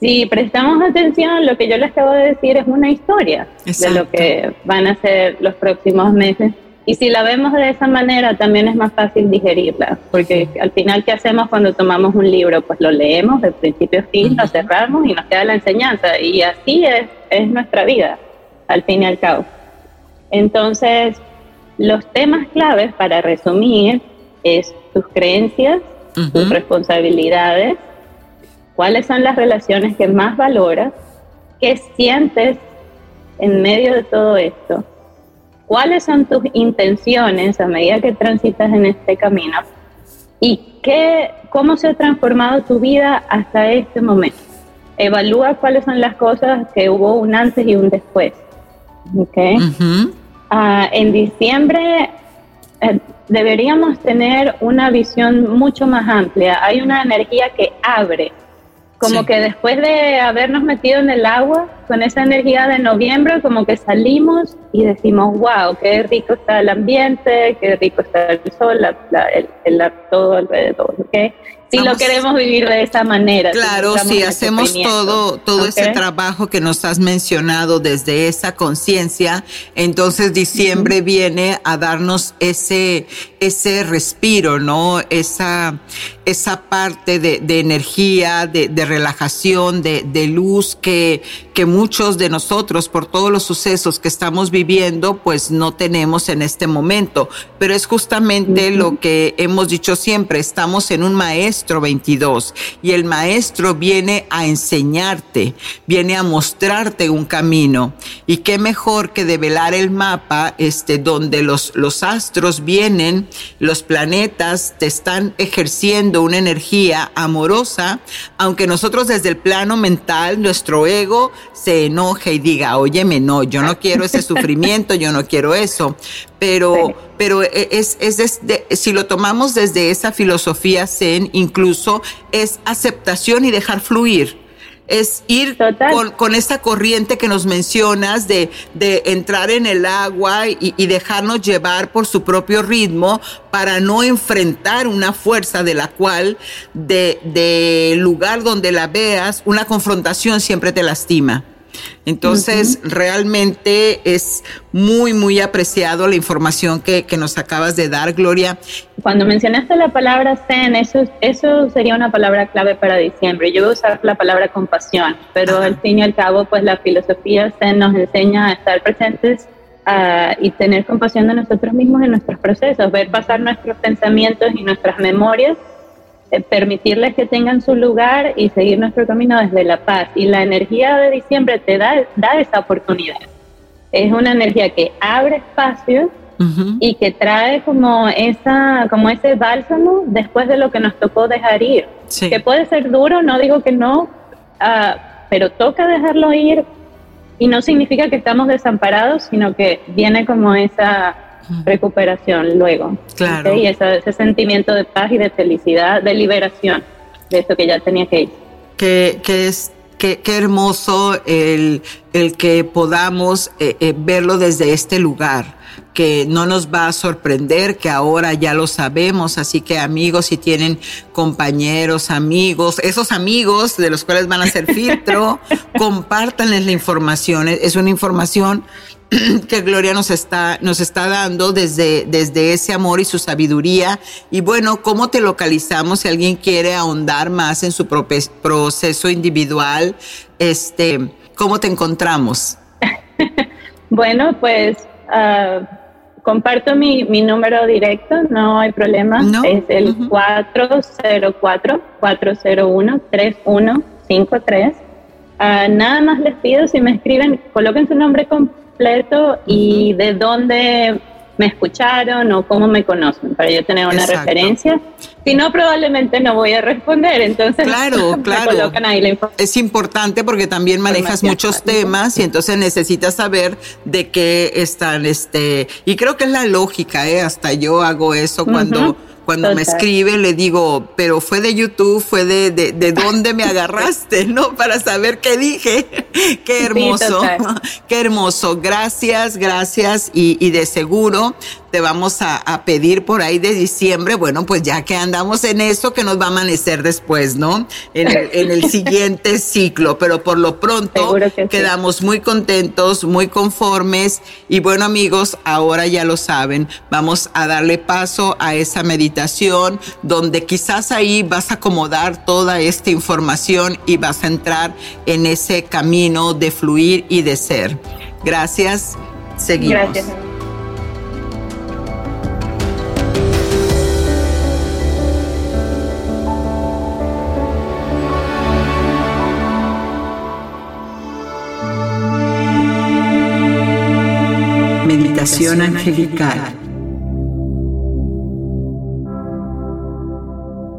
si prestamos atención, lo que yo les acabo de decir es una historia de lo que van a ser los próximos meses. Y si la vemos de esa manera, también es más fácil digerirla, porque al final, ¿qué hacemos cuando tomamos un libro? Pues lo leemos de principio a fin, lo cerramos y nos queda la enseñanza. Y así es, es nuestra vida, al fin y al cabo. Entonces, los temas claves, para resumir, es tus creencias, tus responsabilidades, cuáles son las relaciones que más valoras, qué sientes en medio de todo esto, cuáles son tus intenciones a medida que transitas en este camino y qué, cómo se ha transformado tu vida hasta este momento. Evalúa cuáles son las cosas que hubo un antes y un después. Okay. Ah, en diciembre eh, deberíamos tener una visión mucho más amplia. Hay una energía que abre como que después de habernos metido en el agua, con esa energía de noviembre, como que salimos y decimos, wow, qué rico está el ambiente, qué rico está el sol, el, el, todo alrededor, ¿ok? Si lo queremos vivir de esa manera. Claro, si, hacemos todo, todo ese trabajo que nos has mencionado desde esa conciencia, entonces diciembre viene a darnos ese, ese respiro, ¿no? Esa, esa parte de, de energía, de, de relajación, de, de, luz que, que muchos de nosotros, por todos los sucesos que estamos viviendo, pues no tenemos en este momento. Pero es justamente lo que hemos dicho siempre, estamos en un maestro 22 y el maestro viene a enseñarte, viene a mostrarte un camino. Y qué mejor que develar el mapa este, donde los, los astros vienen, los planetas te están ejerciendo una energía amorosa, aunque nosotros desde el plano mental, nuestro ego se enoje y diga, óyeme, no, yo no quiero ese sufrimiento, yo no quiero eso pero, pero e, es, es si lo tomamos desde esa filosofía zen, incluso es aceptación y dejar fluir. Es ir con, con, esta corriente que nos mencionas de, de entrar en el agua y, y, dejarnos llevar por su propio ritmo para no enfrentar una fuerza de la cual, de, de lugar donde la veas, una confrontación siempre te lastima. Entonces, realmente es muy, muy apreciado la información que, nos acabas de dar, Gloria. Cuando mencionaste la palabra zen, eso, eso sería una palabra clave para diciembre. Yo voy a usar la palabra compasión, pero al fin y al cabo, pues la filosofía zen nos enseña a estar presentes ah, y tener compasión de nosotros mismos en nuestros procesos, ver pasar nuestros pensamientos y nuestras memorias permitirles que tengan su lugar y seguir nuestro camino desde la paz. Y la energía de diciembre te da, da esa oportunidad. Es una energía que abre espacios y que trae como, esa, como ese bálsamo después de lo que nos tocó dejar ir. Que puede ser duro, no digo que no, ah, pero toca dejarlo ir y no significa que estamos desamparados, sino que viene como esa recuperación luego. Claro. Y ese, sentimiento de paz y de felicidad, de liberación de eso que ya tenía que ir. Que, que es Qué, qué, hermoso el, el que podamos eh, eh, verlo desde este lugar, que no nos va a sorprender, que ahora ya lo sabemos, así que amigos, si tienen compañeros, amigos, esos amigos de los cuales van a hacer filtro, compártanles la información, es una información que Gloria nos está, nos está dando desde, desde ese amor y su sabiduría. Y bueno, ¿cómo te localizamos si alguien quiere ahondar más en su proceso individual? Este, ¿Cómo te encontramos? bueno, pues uh, comparto mi, mi, número directo, no hay problema. Es el 404-401-3153. Uh, nada más les pido, si me escriben, coloquen su nombre completo y de dónde me escucharon o cómo me conocen, para yo tener una referencia. Si no, probablemente no voy a responder. Entonces, claro, claro. es importante porque también manejas muchos temas y entonces necesitas saber de qué están, este, y creo que es la lógica, ¿eh? Hasta yo hago eso cuando cuando me escribe le digo, pero fue de YouTube, fue de, de, de dónde me agarraste, ¿no? Para saber qué dije. qué hermoso, qué hermoso. Gracias, gracias y, y de seguro te vamos a, a, pedir por ahí de diciembre, bueno, pues ya que andamos en eso, que nos va a amanecer después, ¿no? En el, en el siguiente ciclo, pero por lo pronto quedamos muy contentos, muy conformes y bueno amigos, ahora ya lo saben, vamos a darle paso a esa meditación donde quizás ahí vas a acomodar toda esta información y vas a entrar en ese camino de fluir y de ser. Gracias. Seguimos. Gracias. Meditación angelical.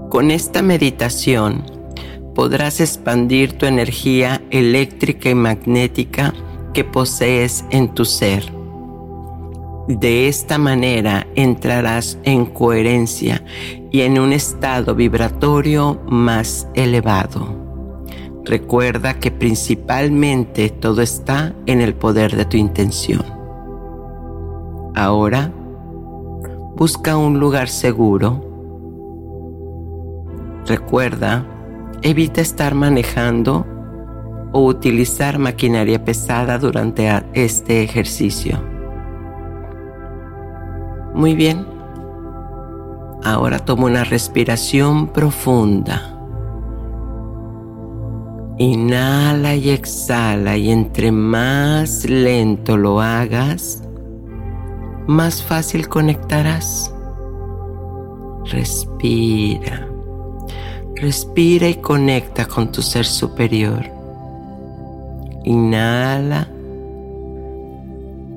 Con esta meditación podrás expandir tu energía eléctrica y magnética que posees en tu ser. De esta manera entrarás en coherencia y en un estado vibratorio más elevado. Recuerda que principalmente todo está en el poder de tu intención. Ahora, busca un lugar seguro. Recuerda, evita estar manejando o utilizar maquinaria pesada durante este ejercicio. Muy bien. Ahora toma una respiración profunda. Inhala y exhala y entre más lento lo hagas, más fácil conectarás. Respira. Respira y conecta con tu ser superior. Inhala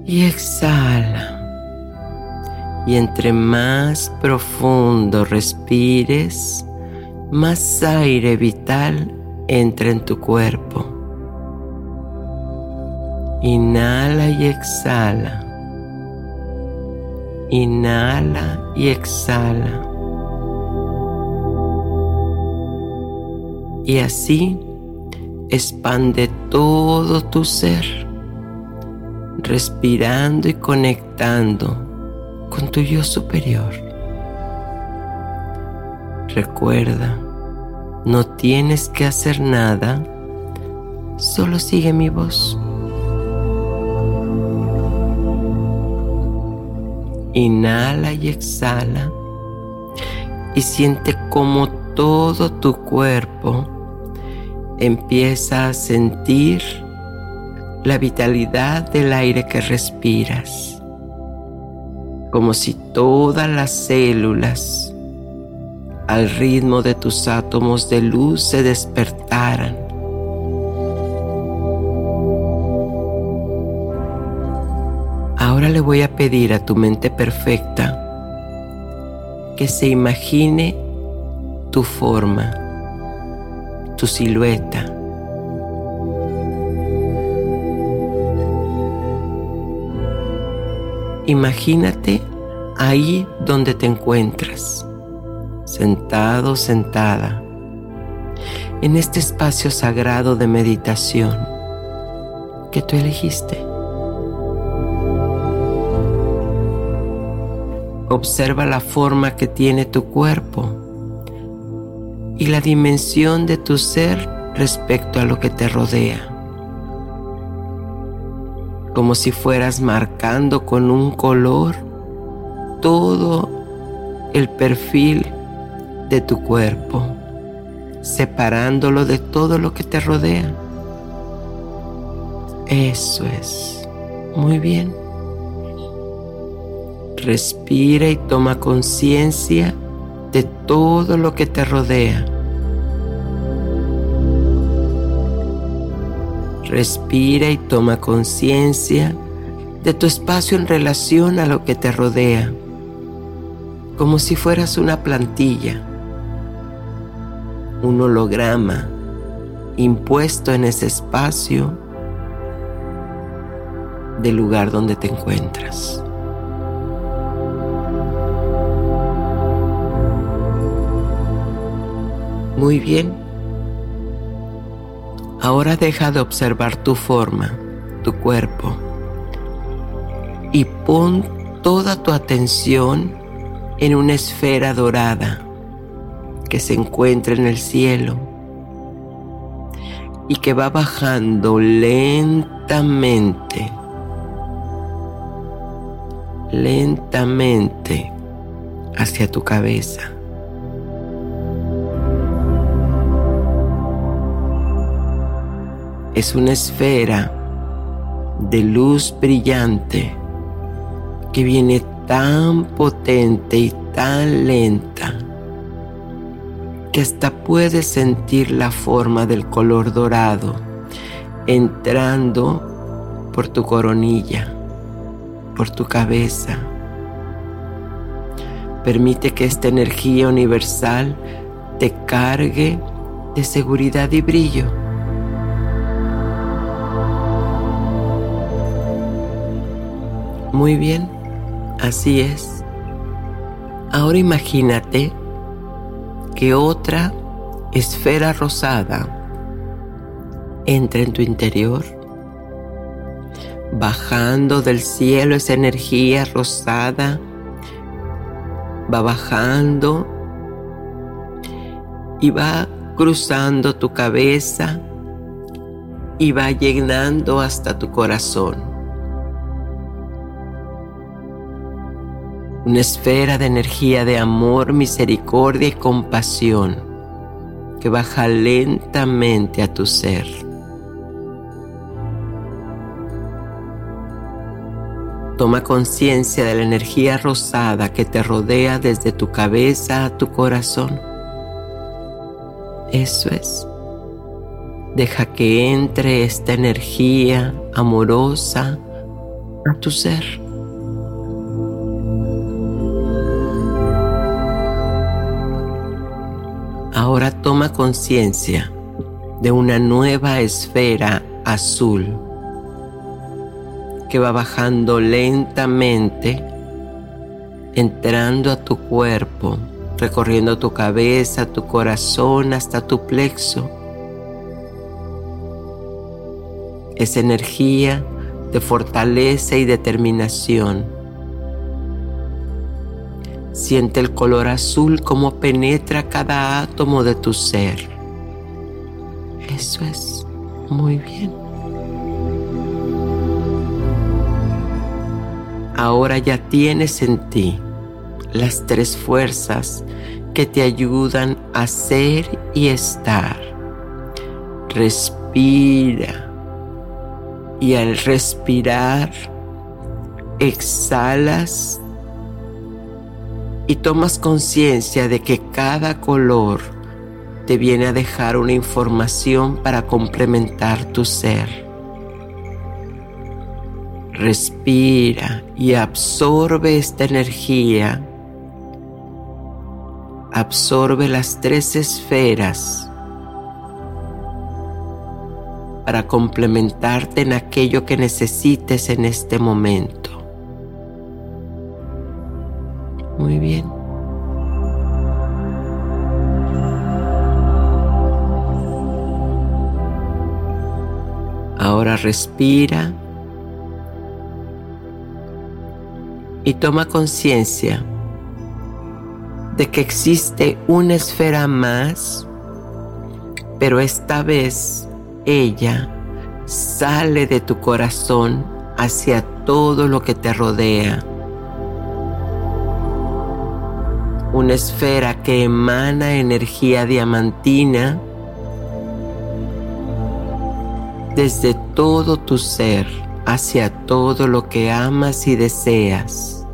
y exhala. Y entre más profundo respires, más aire vital entra en tu cuerpo. Inhala y exhala. Inhala y exhala. Y así expande todo tu ser, respirando y conectando con tu yo superior. Recuerda, no tienes que hacer nada, solo sigue mi voz. Inhala y exhala y siente como todo tu cuerpo empieza a sentir la vitalidad del aire que respiras, como si todas las células al ritmo de tus átomos de luz se despertaran. Ahora le voy a pedir a tu mente perfecta que se imagine tu forma, tu silueta. Imagínate ahí donde te encuentras sentado, sentada, en este espacio sagrado de meditación que tú elegiste. Observa la forma que tiene tu cuerpo y la dimensión de tu ser respecto a lo que te rodea. Como si fueras marcando con un color todo el perfil de tu cuerpo, separándolo de todo lo que te rodea. Eso es. Muy bien. Respira y toma conciencia de todo lo que te rodea. Respira y toma conciencia de tu espacio en relación a lo que te rodea, como si fueras una plantilla un holograma impuesto en ese espacio del lugar donde te encuentras. Muy bien. Ahora deja de observar tu forma, tu cuerpo, y pon toda tu atención en una esfera dorada que se encuentra en el cielo y que va bajando lentamente, lentamente hacia tu cabeza. Es una esfera de luz brillante que viene tan potente y tan lenta que hasta puedes sentir la forma del color dorado entrando por tu coronilla, por tu cabeza. Permite que esta energía universal te cargue de seguridad y brillo. Muy bien, así es. Ahora imagínate que otra esfera rosada entra en tu interior, bajando del cielo esa energía rosada, va bajando y va cruzando tu cabeza y va llenando hasta tu corazón. Una esfera de energía de amor, misericordia y compasión que baja lentamente a tu ser. Toma conciencia de la energía rosada que te rodea desde tu cabeza a tu corazón. Eso es. Deja que entre esta energía amorosa a tu ser. Toma conciencia de una nueva esfera azul que va bajando lentamente, entrando a tu cuerpo, recorriendo tu cabeza, tu corazón hasta tu plexo. Esa energía de fortaleza y determinación. Siente el color azul como penetra cada átomo de tu ser. Eso es muy bien. ahora ya tienes en ti las tres fuerzas que te ayudan a ser y estar. Respira y al respirar exhalas y tomas conciencia de que cada color te viene a dejar una información para complementar tu ser. Respira y absorbe esta energía. Absorbe las tres esferas para complementarte en aquello que necesites en este momento. Muy bien. Ahora respira y toma conciencia de que existe una esfera más, pero esta vez ella sale de tu corazón hacia todo lo que te rodea. Una esfera que emana energía diamantina desde todo tu ser hacia todo lo que amas y deseas.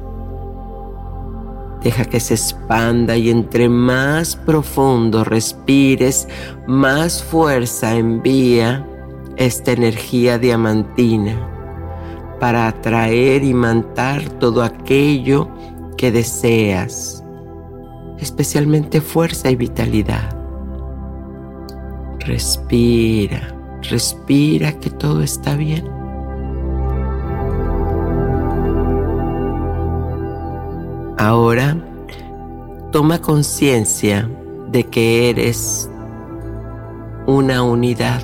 Deja que se expanda y entre más profundo respires, más fuerza envía esta energía diamantina para atraer y mantar todo aquello que deseas, especialmente fuerza y vitalidad. Respira, respira que todo está bien. Ahora toma conciencia de que eres una unidad,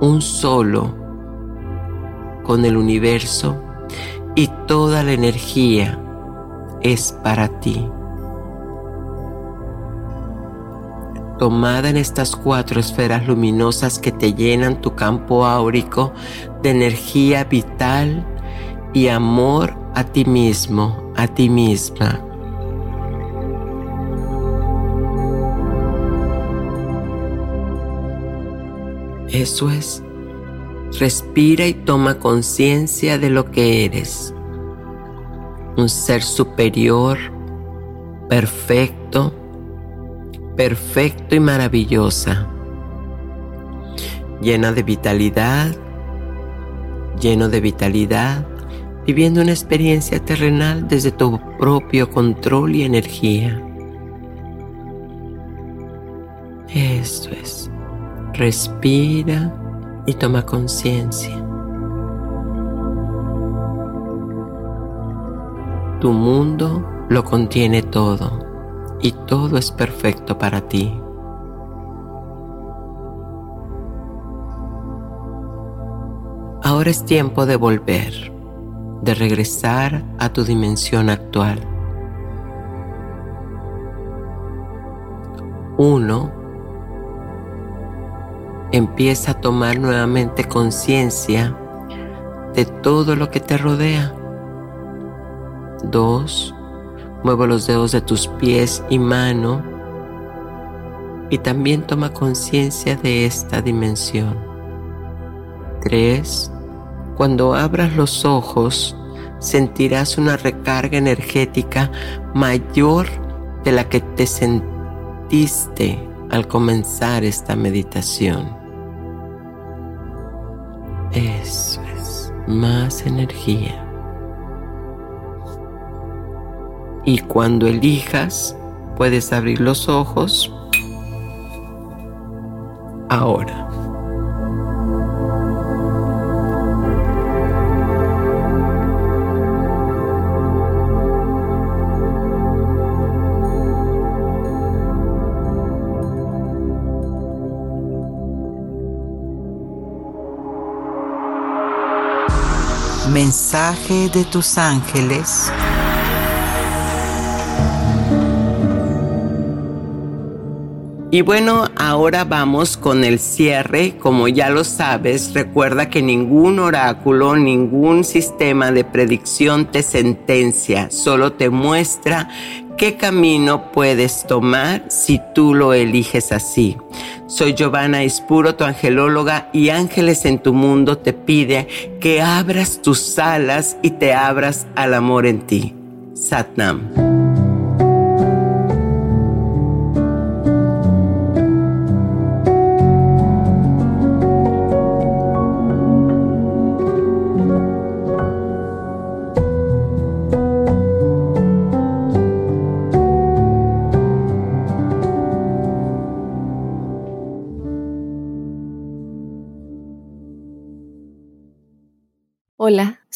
un solo con el universo y toda la energía es para ti. Tomada en estas cuatro esferas luminosas que te llenan tu campo áurico de energía vital y amor a ti mismo, a ti misma. Eso es. Respira y toma conciencia de lo que eres. Un ser superior, perfecto, perfecto y maravillosa. Llena de vitalidad, lleno de vitalidad, viviendo una experiencia terrenal desde tu propio control y energía. Esto es. Respira y toma conciencia. Tu mundo lo contiene todo y todo es perfecto para ti. Ahora es tiempo de volver, de regresar a tu dimensión actual. Uno, empieza a tomar nuevamente conciencia de todo lo que te rodea. Dos, mueve los dedos de tus pies y mano y también toma conciencia de esta dimensión. Tres, cuando abras los ojos, sentirás una recarga energética mayor de la que te sentiste al comenzar esta meditación. Eso es, más energía. Y cuando elijas, puedes abrir los ojos ahora. Mensaje de tus ángeles. Y bueno, ahora vamos con el cierre. Como ya lo sabes, recuerda que ningún oráculo, ningún sistema de predicción te sentencia, solo te muestra qué camino puedes tomar si tú lo eliges así. Soy Giovanna Espuro, tu angelóloga, y Ángeles en tu mundo te pide que abras tus alas y te abras al amor en ti. Satnam.